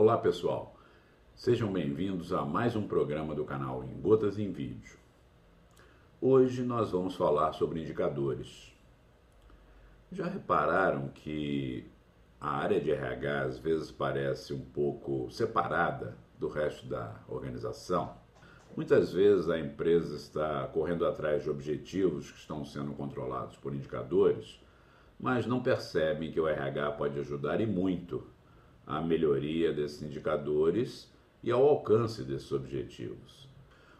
Olá pessoal, sejam bem-vindos a mais um programa do canal Em Gotas em Vídeo. Hoje nós vamos falar sobre indicadores. Já repararam que a área de RH às vezes parece um pouco separada do resto da organização? Muitas vezes a empresa está correndo atrás de objetivos que estão sendo controlados por indicadores, mas não percebem que o RH pode ajudar e muito à melhoria desses indicadores e ao alcance desses objetivos.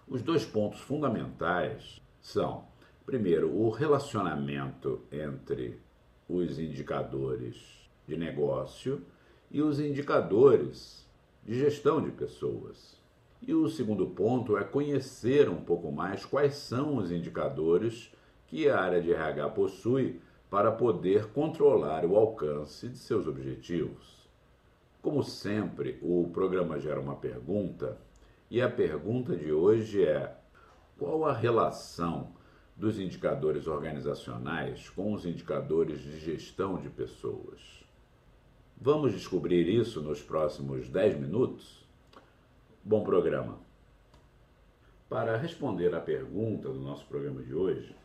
Os dois pontos fundamentais são, primeiro, o relacionamento entre os indicadores de negócio e os indicadores de gestão de pessoas. E o segundo ponto é conhecer um pouco mais quais são os indicadores que a área de RH possui para poder controlar o alcance de seus objetivos. Como sempre, o programa gera uma pergunta e a pergunta de hoje é: qual a relação dos indicadores organizacionais com os indicadores de gestão de pessoas? Vamos descobrir isso nos próximos 10 minutos? Bom programa! Para responder à pergunta do nosso programa de hoje,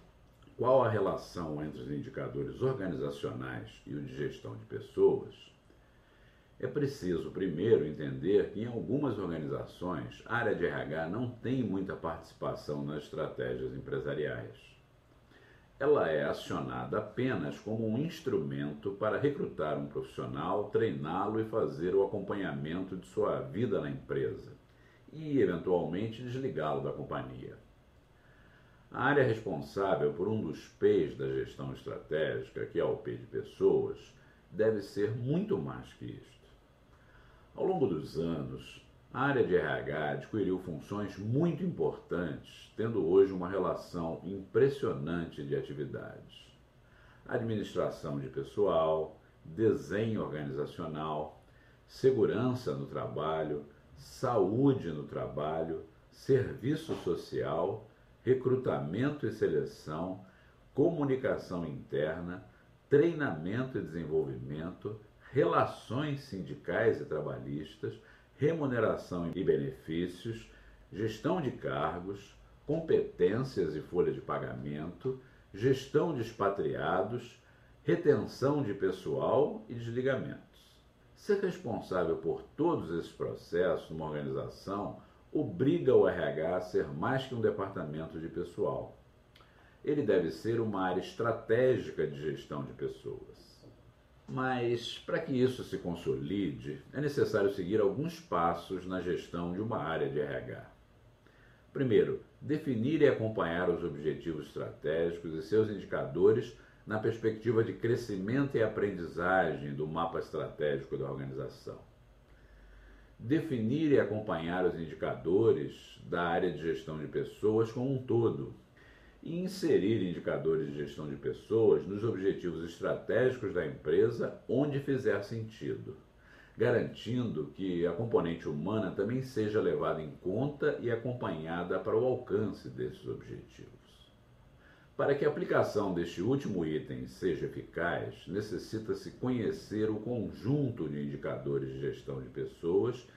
qual a relação entre os indicadores organizacionais e o de gestão de pessoas, é preciso primeiro entender que em algumas organizações a área de RH não tem muita participação nas estratégias empresariais. Ela é acionada apenas como um instrumento para recrutar um profissional, treiná-lo e fazer o acompanhamento de sua vida na empresa e, eventualmente, desligá-lo da companhia. A área responsável por um dos P's da gestão estratégica, que é o P de pessoas, deve ser muito mais que isto. Ao longo dos anos, a área de RH adquiriu funções muito importantes, tendo hoje uma relação impressionante de atividades. Administração de pessoal, desenho organizacional, segurança no trabalho, saúde no trabalho, serviço social recrutamento e seleção, comunicação interna, treinamento e desenvolvimento, relações sindicais e trabalhistas, remuneração e benefícios, gestão de cargos, competências e folha de pagamento, gestão de expatriados, retenção de pessoal e desligamentos. Ser responsável por todos esses processos numa organização obriga o RH a ser mais que um departamento de pessoal. Ele deve ser uma área estratégica de gestão de pessoas. Mas, para que isso se consolide, é necessário seguir alguns passos na gestão de uma área de RH. Primeiro, definir e acompanhar os objetivos estratégicos e seus indicadores na perspectiva de crescimento e aprendizagem do mapa estratégico da organização definir e acompanhar os indicadores da área de gestão de pessoas como um todo e inserir indicadores de gestão de pessoas nos objetivos estratégicos da empresa onde fizer sentido, garantindo que a componente humana também seja levada em conta e acompanhada para o alcance desses objetivos. Para que a aplicação deste último item seja eficaz, necessita-se conhecer o conjunto de indicadores de gestão de pessoas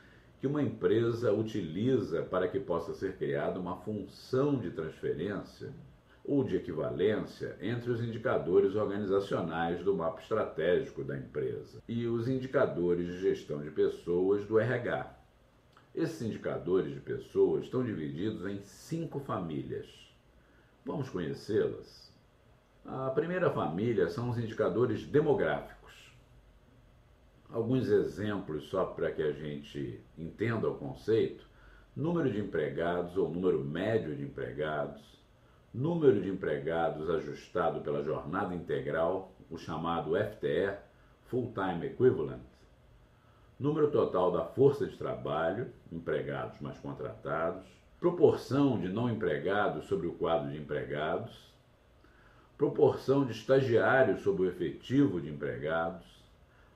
que uma empresa utiliza para que possa ser criada uma função de transferência ou de equivalência entre os indicadores organizacionais do mapa estratégico da empresa e os indicadores de gestão de pessoas do RH. Esses indicadores de pessoas estão divididos em cinco famílias Vamos conhecê-las? A primeira família são os indicadores demográficos. Alguns exemplos só para que a gente entenda o conceito: número de empregados ou número médio de empregados, número de empregados ajustado pela jornada integral, o chamado FTE, Full Time Equivalent, número total da força de trabalho, empregados mais contratados, proporção de não empregados sobre o quadro de empregados, proporção de estagiários sobre o efetivo de empregados,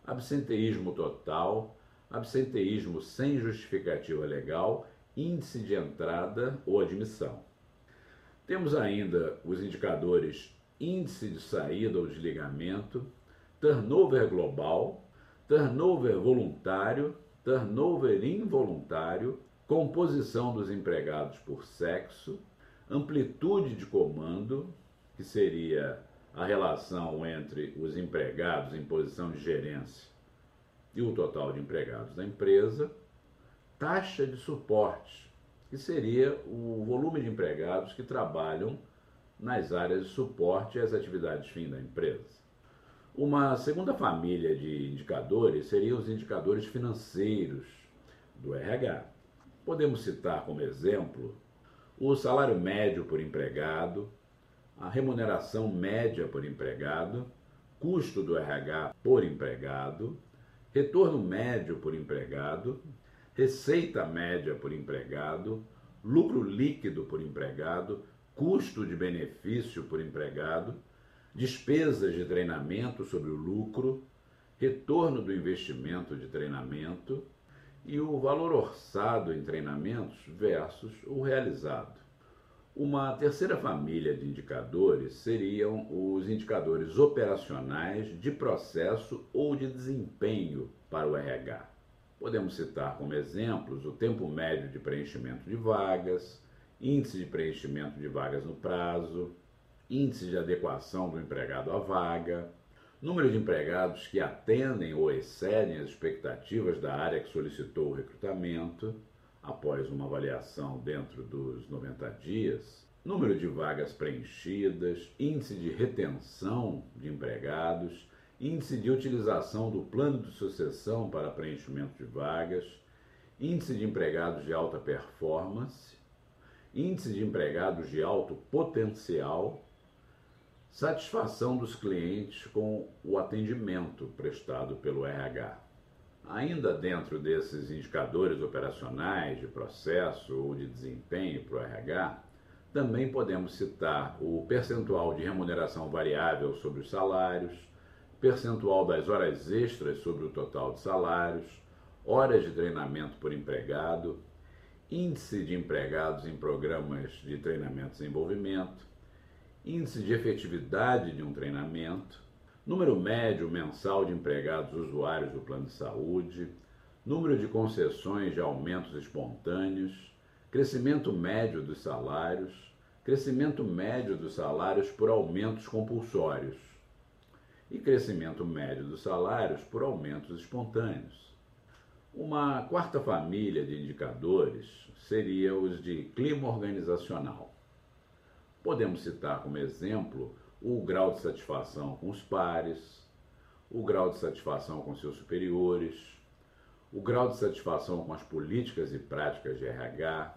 absenteísmo total, absenteísmo sem justificativa legal, índice de entrada ou admissão. Temos ainda os indicadores índice de saída ou desligamento, turnover global, turnover voluntário turnover involuntário, composição dos empregados por sexo, amplitude de comando, que seria a relação entre os empregados em posição de gerência e o total de empregados da empresa, taxa de suporte, que seria o volume de empregados que trabalham nas áreas de suporte às atividades fim da empresa. Uma segunda família de indicadores seriam os indicadores financeiros do RH. Podemos citar como exemplo o salário médio por empregado, a remuneração média por empregado, custo do RH por empregado, retorno médio por empregado, receita média por empregado, lucro líquido por empregado, custo de benefício por empregado, despesas de treinamento sobre o lucro, retorno do investimento de treinamento e o valor orçado em treinamentos versus o realizado. Uma terceira família de indicadores seriam os indicadores operacionais de processo ou de desempenho para o RH. Podemos citar como exemplos o tempo médio de preenchimento de vagas, índice de preenchimento de vagas no prazo, índice de adequação do empregado à vaga, número de empregados que atendem ou excedem as expectativas da área que solicitou o recrutamento, após uma avaliação dentro dos 90 dias, número de vagas preenchidas, índice de retenção de empregados, índice de utilização do plano de sucessão para preenchimento de vagas, índice de empregados de alta performance, índice de empregados de alto potencial, satisfação dos clientes com o atendimento prestado pelo RH. Ainda dentro desses indicadores operacionais de processo ou de desempenho para o RH, também podemos citar o percentual de remuneração variável sobre os salários, percentual das horas extras sobre o total de salários, horas de treinamento por empregado, índice de empregados em programas de treinamento e desenvolvimento, índice de efetividade de um treinamento, número médio mensal de empregados usuários do plano de saúde, número de concessões de aumentos espontâneos, crescimento médio dos salários, crescimento médio dos salários por aumentos compulsórios e crescimento médio dos salários por aumentos espontâneos. Uma quarta família de indicadores seria os de clima organizacional. Podemos citar como exemplo o grau de satisfação com os pares, o grau de satisfação com seus superiores, o grau de satisfação com as políticas e práticas de RH,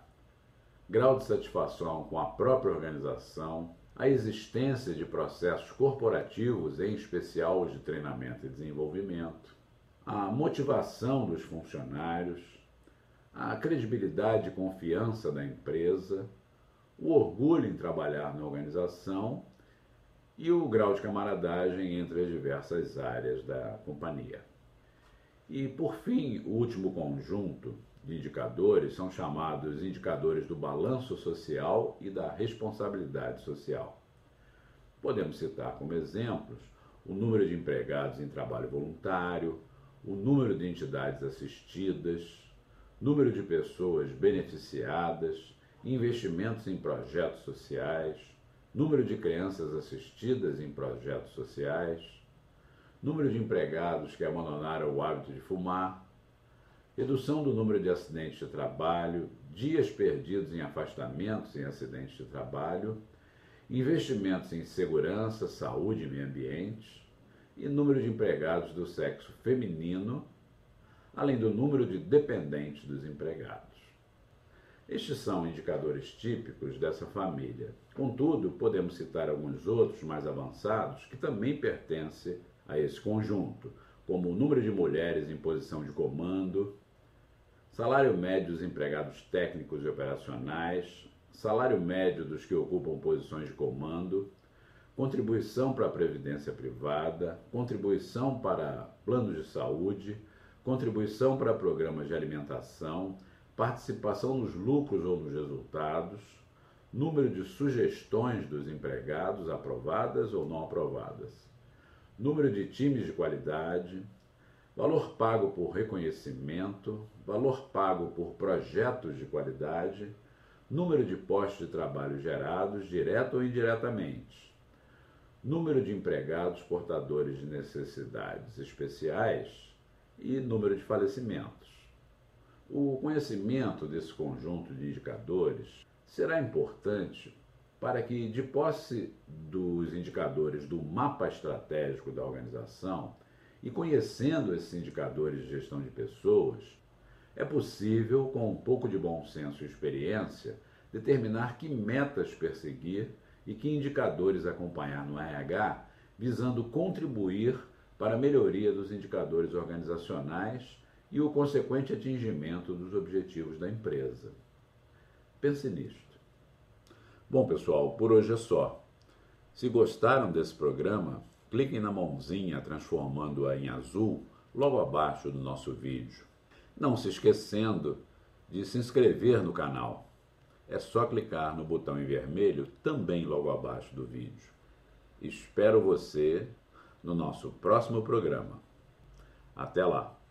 grau de satisfação com a própria organização, a existência de processos corporativos, em especial os de treinamento e desenvolvimento, a motivação dos funcionários, a credibilidade e confiança da empresa, o orgulho em trabalhar na organização e o grau de camaradagem entre as diversas áreas da companhia. E, por fim, o último conjunto de indicadores são chamados indicadores do balanço social e da responsabilidade social. Podemos citar como exemplos o número de empregados em trabalho voluntário, o número de entidades assistidas, número de pessoas beneficiadas, investimentos em projetos sociais, número de crianças assistidas em projetos sociais, número de empregados que abandonaram o hábito de fumar, redução do número de acidentes de trabalho, dias perdidos em afastamentos em acidentes de trabalho, investimentos em segurança, saúde e meio ambiente, e número de empregados do sexo feminino, além do número de dependentes dos empregados. Estes são indicadores típicos dessa família. Contudo, podemos citar alguns outros mais avançados que também pertencem a esse conjunto, como o número de mulheres em posição de comando, salário médio dos empregados técnicos e operacionais, salário médio dos que ocupam posições de comando, contribuição para a previdência privada, contribuição para planos de saúde, contribuição para programas de alimentação, participação nos lucros ou nos resultados, número de sugestões dos empregados aprovadas ou não aprovadas, número de times de qualidade, valor pago por reconhecimento, valor pago por projetos de qualidade, número de postos de trabalho gerados, direto ou indiretamente, número de empregados portadores de necessidades especiais e número de falecimentos. O conhecimento desse conjunto de indicadores será importante para que, de posse dos indicadores do mapa estratégico da organização e conhecendo esses indicadores de gestão de pessoas, é possível, com um pouco de bom senso e experiência, determinar que metas perseguir e que indicadores acompanhar no RH, visando contribuir para a melhoria dos indicadores organizacionais e o consequente atingimento dos objetivos da empresa. Pense nisto. Bom, pessoal, por hoje é só. Se gostaram desse programa, cliquem na mãozinha transformando-a em azul logo abaixo do nosso vídeo. Não se esquecendo de se inscrever no canal. É só clicar no botão em vermelho também logo abaixo do vídeo. Espero você no nosso próximo programa. Até lá!